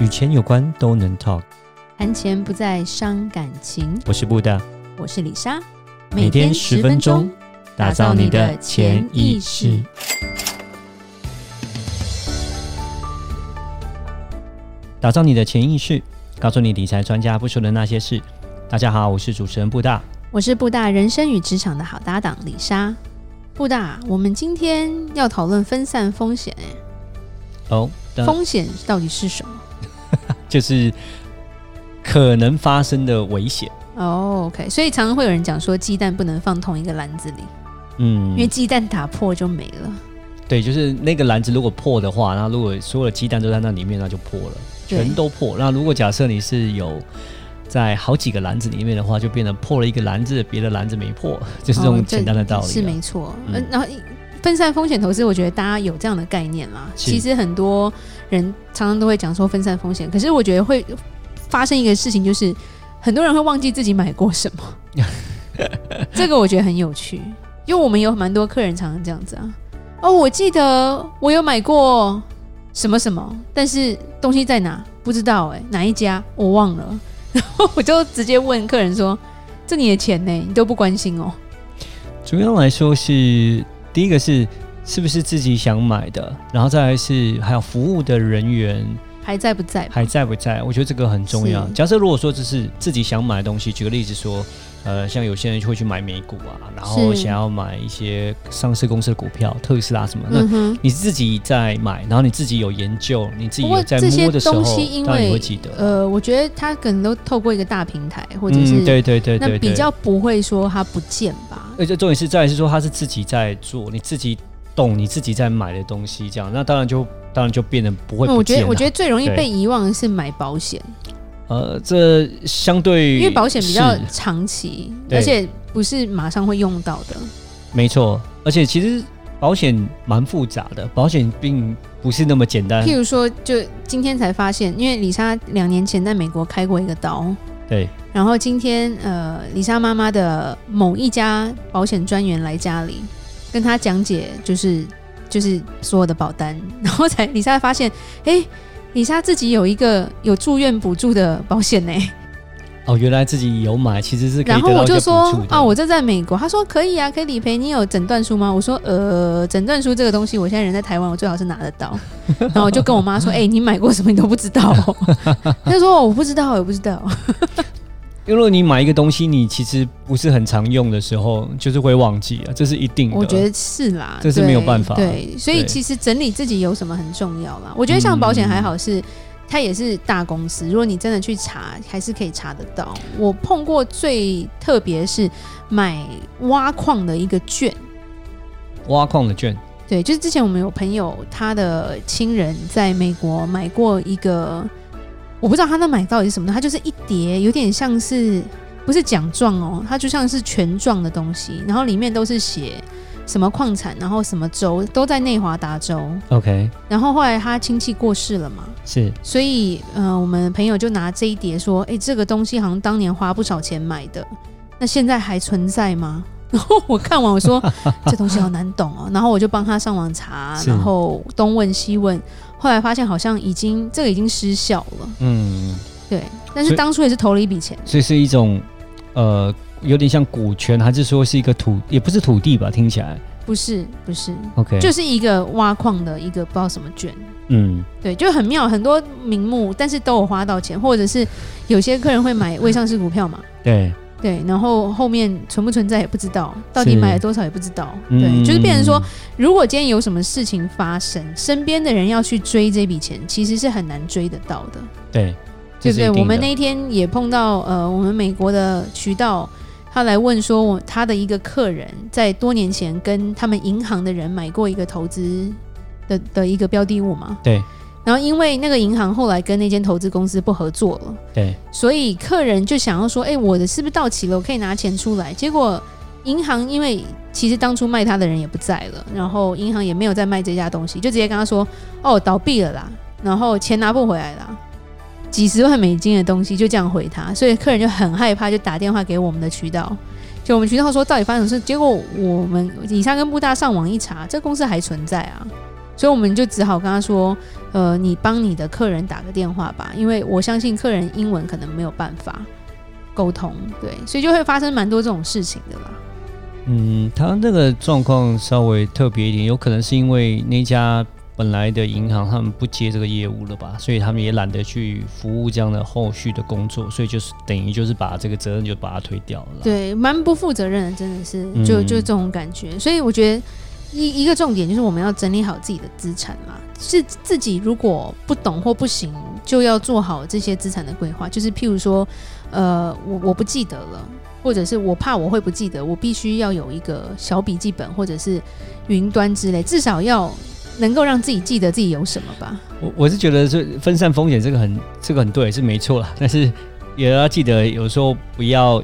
与钱有关都能 talk，谈钱不再伤感情。我是布大，我是李莎，每天十分钟，打造你的潜意识，打造你的潜意识，告诉你理财专家不说的那些事。大家好，我是主持人布大，我是布大人生与职场的好搭档李莎。布大，我们今天要讨论分散风险，哎，哦，风险到底是什么？就是可能发生的危险哦。Oh, OK，所以常常会有人讲说，鸡蛋不能放同一个篮子里，嗯，因为鸡蛋打破就没了。对，就是那个篮子如果破的话，那如果所有的鸡蛋都在那里面，那就破了，全都破。那如果假设你是有在好几个篮子里面的话，就变成破了一个篮子，别的篮子没破，就是这种简单的道理。是没错。嗯，然后分散风险投资，我觉得大家有这样的概念啦。其实很多。人常常都会讲说分散风险，可是我觉得会发生一个事情，就是很多人会忘记自己买过什么。这个我觉得很有趣，因为我们有蛮多客人常常这样子啊。哦，我记得我有买过什么什么，但是东西在哪不知道哎、欸，哪一家我忘了。然 后我就直接问客人说：“这你的钱呢？你都不关心哦？”主要来说是第一个是。是不是自己想买的？然后再来是还有服务的人员还在不在？还在不在？我觉得这个很重要。假设如果说这是自己想买的东西，举个例子说，呃，像有些人会去买美股啊，然后想要买一些上市公司的股票，特斯拉什么。那你自己在买，然后你自己有研究，你自己有在摸的时候，当然你会记得。呃，我觉得他可能都透过一个大平台，或者是、嗯、对对对对，那比较不会说他不见吧？而且重点是再来是说他是自己在做，你自己。懂你自己在买的东西，这样那当然就当然就变得不会不。我觉得我觉得最容易被遗忘的是买保险。呃，这相对因为保险比较长期，而且不是马上会用到的。没错，而且其实保险蛮复杂的，保险并不是那么简单。譬如说，就今天才发现，因为李莎两年前在美国开过一个刀，对。然后今天呃，李莎妈妈的某一家保险专员来家里。跟他讲解就是就是所有的保单，然后才李莎发现，哎、欸，里莎自己有一个有住院补助的保险呢。哦，原来自己有买，其实是可以。然后我就说啊，我这在美国，他说可以啊，可以理赔。你有诊断书吗？我说呃，诊断书这个东西，我现在人在台湾，我最好是拿得到。然后我就跟我妈说，哎、欸，你买过什么？你都不知道、哦。他说我不知道，我不知道。因为你买一个东西，你其实不是很常用的时候，就是会忘记啊，这是一定的。我觉得是啦，这是没有办法。对，所以其实整理自己有什么很重要啦。我觉得像保险还好是，是、嗯、它也是大公司，如果你真的去查，还是可以查得到。我碰过最特别是买挖矿的一个券，挖矿的券，对，就是之前我们有朋友他的亲人在美国买过一个。我不知道他那买到底是什么，他就是一叠，有点像是不是奖状哦，它就像是权状的东西，然后里面都是写什么矿产，然后什么州都在内华达州。OK，然后后来他亲戚过世了嘛，是，所以呃，我们朋友就拿这一叠说，哎，这个东西好像当年花不少钱买的，那现在还存在吗？然后我看完我说 这东西好难懂哦，然后我就帮他上网查，然后东问西问。后来发现好像已经这个已经失效了，嗯，对，但是当初也是投了一笔钱，所以是一种呃有点像股权，还是说是一个土也不是土地吧？听起来不是不是，OK，就是一个挖矿的一个不知道什么券，嗯，对，就很妙，很多名目，但是都有花到钱，或者是有些客人会买未上市股票嘛，对。对，然后后面存不存在也不知道，到底买了多少也不知道。对，嗯、就是变成说，如果今天有什么事情发生，身边的人要去追这笔钱，其实是很难追得到的。对，对不对？我们那一天也碰到，呃，我们美国的渠道，他来问说，我他的一个客人在多年前跟他们银行的人买过一个投资的的一个标的物嘛？对。然后因为那个银行后来跟那间投资公司不合作了，对，所以客人就想要说，哎，我的是不是到期了？我可以拿钱出来。结果银行因为其实当初卖他的人也不在了，然后银行也没有再卖这家东西，就直接跟他说，哦，倒闭了啦，然后钱拿不回来了，几十万美金的东西就这样回他，所以客人就很害怕，就打电话给我们的渠道，就我们渠道说到底发生什么事？结果我们里莎跟布大上网一查，这公司还存在啊。所以我们就只好跟他说，呃，你帮你的客人打个电话吧，因为我相信客人英文可能没有办法沟通，对，所以就会发生蛮多这种事情的啦。嗯，他那个状况稍微特别一点，有可能是因为那家本来的银行他们不接这个业务了吧，所以他们也懒得去服务这样的后续的工作，所以就是等于就是把这个责任就把它推掉了。对，蛮不负责任的，真的是，就就这种感觉。所以我觉得一一个重点就是我们要整理好自己的资产嘛，是自己如果不懂或不行，就要做好这些资产的规划。就是譬如说，呃，我我不记得了，或者是我怕我会不记得，我必须要有一个小笔记本或者是云端之类，至少要。能够让自己记得自己有什么吧。我我是觉得这分散风险这个很这个很对，是没错啦。但是也要记得有时候不要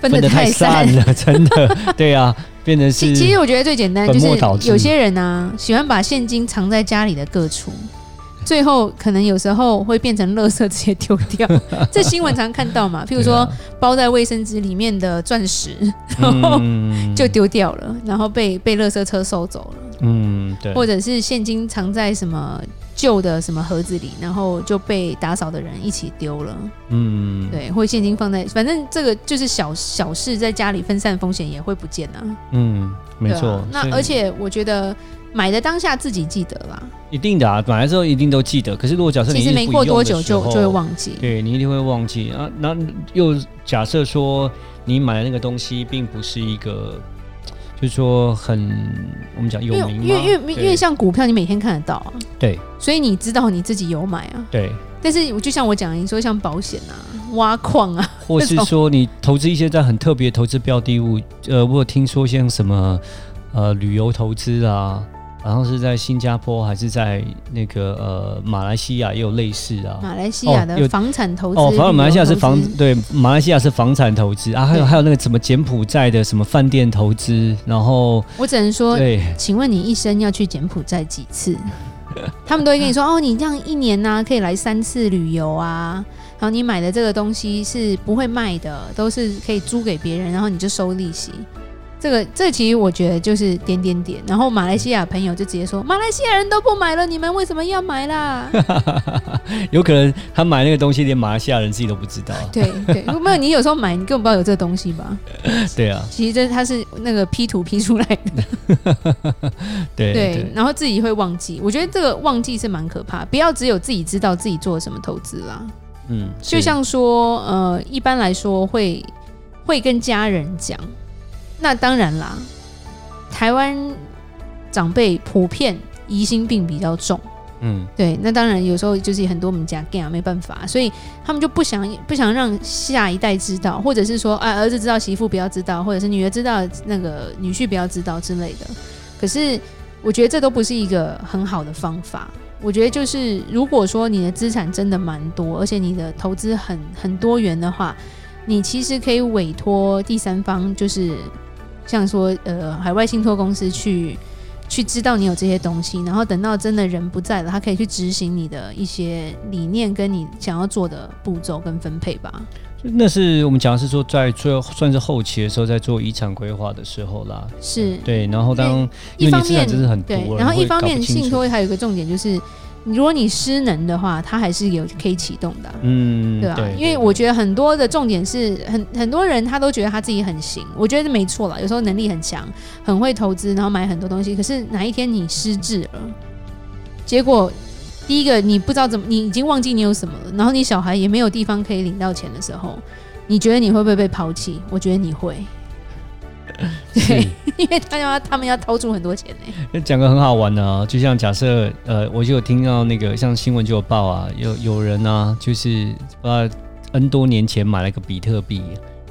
分得太散了，真的。对啊，变成是。其实我觉得最简单就是有些人呢、啊、喜欢把现金藏在家里的各处。最后可能有时候会变成垃圾，直接丢掉。这新闻常看到嘛，譬如说包在卫生纸里面的钻石，然后就丢掉了，然后被被垃圾车收走了。嗯，对。或者是现金藏在什么旧的什么盒子里，然后就被打扫的人一起丢了。嗯，对。或现金放在，反正这个就是小小事，在家里分散风险也会不见啊。嗯，没错。啊、那而且我觉得。买的当下自己记得啦，一定的啊，买来之后一定都记得。可是如果假设你其实没过多久就就会忘记，对，你一定会忘记啊。那又假设说你买的那个东西并不是一个，就是说很我们讲有名，因为因为因为像股票，你每天看得到啊，对，所以你知道你自己有买啊，对。但是我就像我讲，你说像保险啊、挖矿啊，或是说你投资一些在很特别投资标的物，呃，我有听说像什么呃旅游投资啊。然后是在新加坡还是在那个呃马来西亚也有类似啊？马来西亚的房产投资哦，反正马来西亚是房对，马来西亚是房产投资啊，还有还有那个什么柬埔寨的什么饭店投资，然后我只能说，对，请问你一生要去柬埔寨几次？他们都会跟你说哦，你这样一年呢、啊、可以来三次旅游啊，然后你买的这个东西是不会卖的，都是可以租给别人，然后你就收利息。这个这其实我觉得就是点点点，然后马来西亚朋友就直接说：“马来西亚人都不买了，你们为什么要买啦？” 有可能他买那个东西，连马来西亚人自己都不知道。对对，没有你有时候买，你根本不知道有这个东西吧？对啊，其实这它是那个 P 图 P 出来的。对对，然后自己会忘记，我觉得这个忘记是蛮可怕。不要只有自己知道自己做了什么投资啦。嗯，就像说呃，一般来说会会跟家人讲。那当然啦，台湾长辈普遍疑心病比较重，嗯，对。那当然有时候就是很多我们家 gay 啊没办法，所以他们就不想不想让下一代知道，或者是说啊儿子知道媳妇不要知道，或者是女儿知道那个女婿不要知道之类的。可是我觉得这都不是一个很好的方法。我觉得就是如果说你的资产真的蛮多，而且你的投资很很多元的话，你其实可以委托第三方，就是。像说，呃，海外信托公司去去知道你有这些东西，然后等到真的人不在了，他可以去执行你的一些理念跟你想要做的步骤跟分配吧。那是我们讲的是说，在最后算是后期的时候，在做遗产规划的时候啦。是对，然后当一方面真是很多，对，然后一方面信托还有一个重点就是。如果你失能的话，它还是有可以启动的，嗯，对吧？对，因为我觉得很多的重点是很很多人他都觉得他自己很行，我觉得没错啦。有时候能力很强，很会投资，然后买很多东西。可是哪一天你失智了，结果第一个你不知道怎么，你已经忘记你有什么了，然后你小孩也没有地方可以领到钱的时候，你觉得你会不会被抛弃？我觉得你会。对，因为他要他们要掏出很多钱呢。讲个很好玩的啊，就像假设呃，我就有听到那个像新闻就有报啊，有有人啊，就是呃 N 多年前买了个比特币，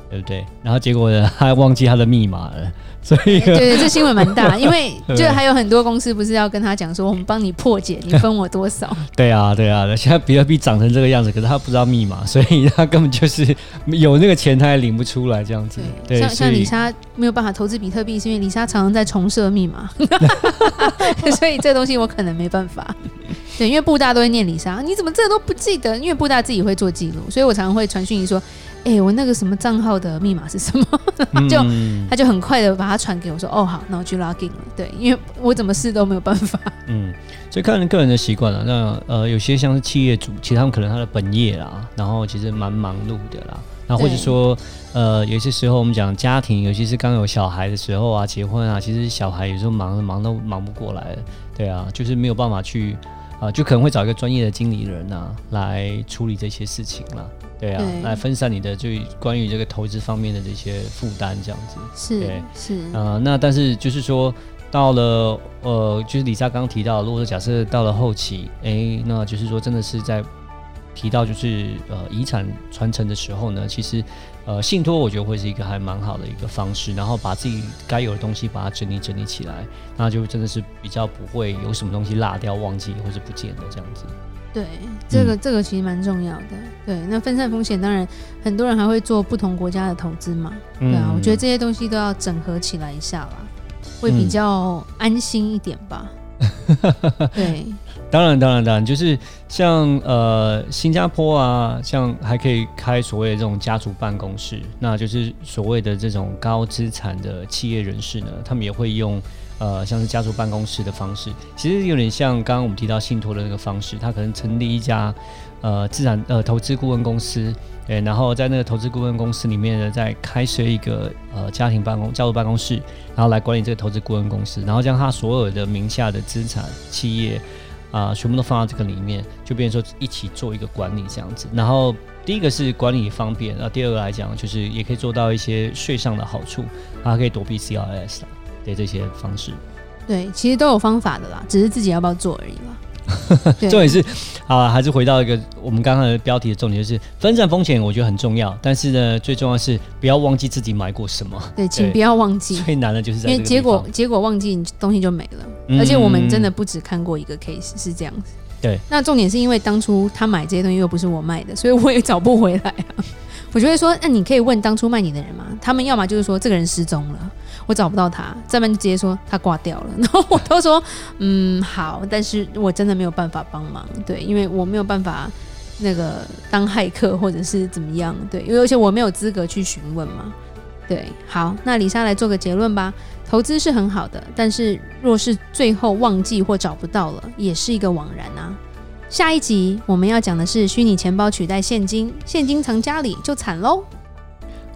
对不对？然后结果呢，他忘记他的密码了。所以对，对对，这新闻蛮大，因为就还有很多公司不是要跟他讲说，我们帮你破解，你分我多少？对啊，对啊，现在比特币涨成这个样子，可是他不知道密码，所以他根本就是有那个钱，他也领不出来这样子。对，像像李莎没有办法投资比特币，是因为李莎常常在重设密码，所以这东西我可能没办法。对，因为布大都会念李莎，你怎么这都不记得？因为布大自己会做记录，所以我常常会传讯息说，哎、欸，我那个什么账号的密码是什么？就、嗯、他就很快的把它传给我说，哦，好，那我去 login 了。对，因为我怎么试都没有办法。嗯，所以看人个人的习惯了。那呃，有些像是企业主，其实他们可能他的本业啦，然后其实蛮忙碌的啦。那或者说，呃，有些时候我们讲家庭，尤其是刚有小孩的时候啊，结婚啊，其实小孩有时候忙忙都忙不过来，对啊，就是没有办法去啊、呃，就可能会找一个专业的经理人啊来处理这些事情了，对啊，对来分散你的就关于这个投资方面的这些负担，这样子是对是啊、呃，那但是就是说到了呃，就是李莎刚刚提到，如果说假设到了后期，哎，那就是说真的是在。提到就是呃遗产传承的时候呢，其实呃信托我觉得会是一个还蛮好的一个方式，然后把自己该有的东西把它整理整理起来，那就真的是比较不会有什么东西落掉、忘记或者不见的这样子。对，这个、嗯、这个其实蛮重要的。对，那分散风险当然很多人还会做不同国家的投资嘛，对啊，我觉得这些东西都要整合起来一下啦，会比较安心一点吧。嗯、对。当然，当然，当然，就是像呃新加坡啊，像还可以开所谓的这种家族办公室，那就是所谓的这种高资产的企业人士呢，他们也会用呃像是家族办公室的方式，其实有点像刚刚我们提到信托的那个方式，他可能成立一家呃资产呃投资顾问公司，对，然后在那个投资顾问公司里面呢，再开设一个呃家庭办公家族办公室，然后来管理这个投资顾问公司，然后将他所有的名下的资产企业。啊，全部都放到这个里面，就变成说一起做一个管理这样子。然后第一个是管理方便，那第二个来讲就是也可以做到一些税上的好处，啊可以躲避 CRS 的这些方式。对，其实都有方法的啦，只是自己要不要做而已啦。重点是，啊，还是回到一个我们刚刚的标题的重点，就是分散风险，我觉得很重要。但是呢，最重要的是不要忘记自己买过什么。对，请不要忘记。最难的就是在因为结果结果忘记东西就没了，嗯，而且我们真的不只看过一个 case 是这样子。对，那重点是因为当初他买这些东西又不是我卖的，所以我也找不回来啊。我觉得说，那你可以问当初卖你的人吗？他们要么就是说这个人失踪了。我找不到他，再不然就直接说他挂掉了。然后我都说，嗯，好，但是我真的没有办法帮忙，对，因为我没有办法那个当骇客或者是怎么样，对，因为而且我没有资格去询问嘛，对，好，那李莎来做个结论吧。投资是很好的，但是若是最后忘记或找不到了，也是一个枉然啊。下一集我们要讲的是虚拟钱包取代现金，现金藏家里就惨喽。